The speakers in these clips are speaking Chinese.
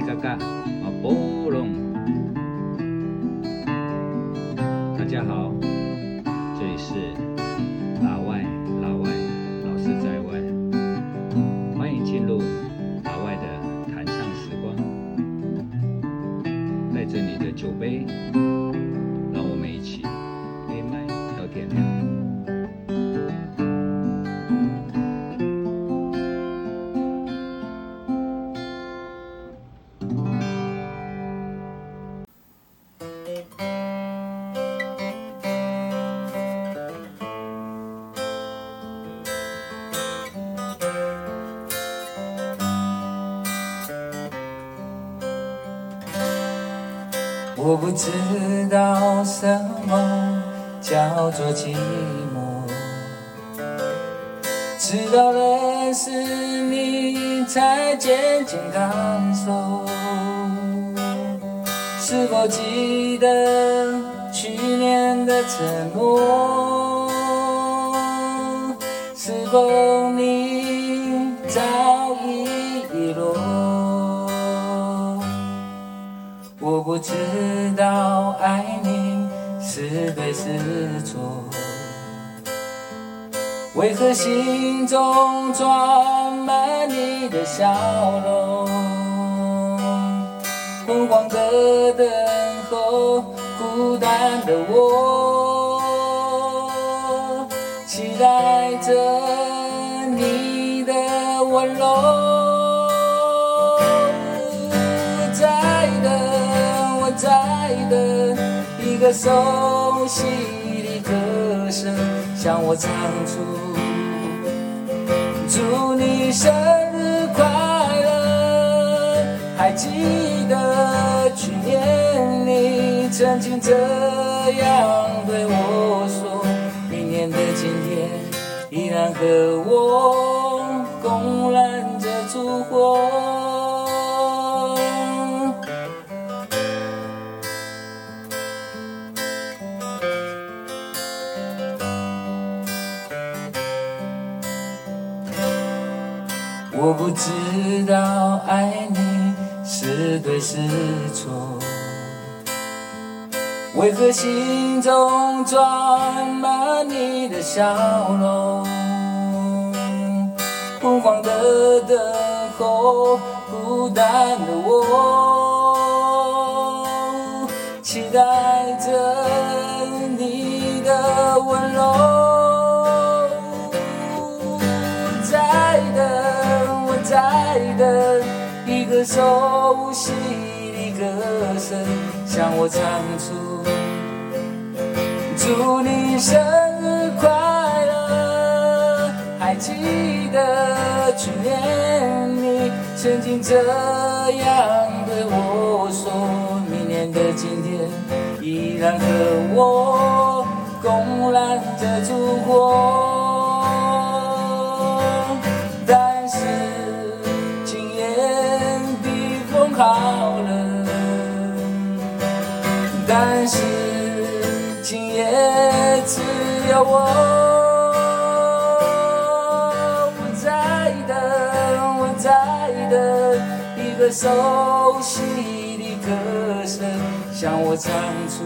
嘎嘎，阿波隆，大家好，这里是老外，老外，老师在外，欢迎进入老外的弹唱时光，带着你的酒杯，我不知道什么叫做寂寞，直到认识你才渐渐感受。是否记得去年的承诺？是否我不知道爱你是对是错，为何心中装满你的笑容？昏黄的等候，孤单的我，期待着你的温柔。个熟悉的歌声向我唱出，祝你生日快乐。还记得去年你曾经这样对我说，明年的今天依然和我共燃着烛火。我不知道爱你是对是错，为何心中装满你的笑容？昏黄的等候，孤单的我，在等一个熟悉的歌声向我唱出，祝你生日快乐。还记得去年你曾经这样对我说，明年的今天依然和我共揽着烛火。但是今夜只有我。我在等，我在等一个熟悉的歌声向我唱出。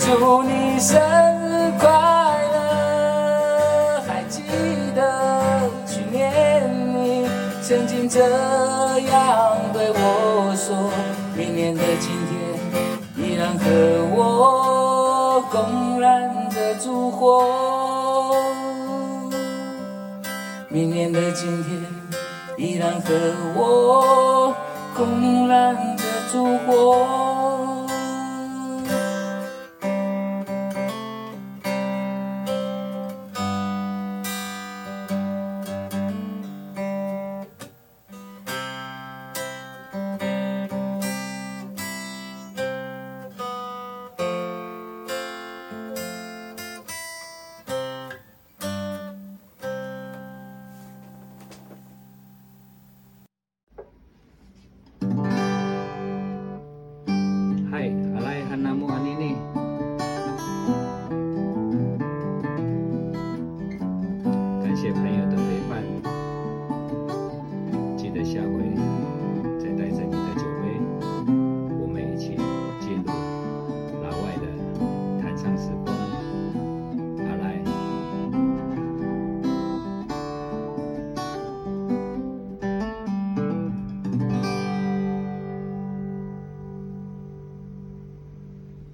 祝你生日快乐！还记得去年你曾经这样对我说，明年的今天然和我共燃着烛火。明年的今天依然和我共燃着烛火。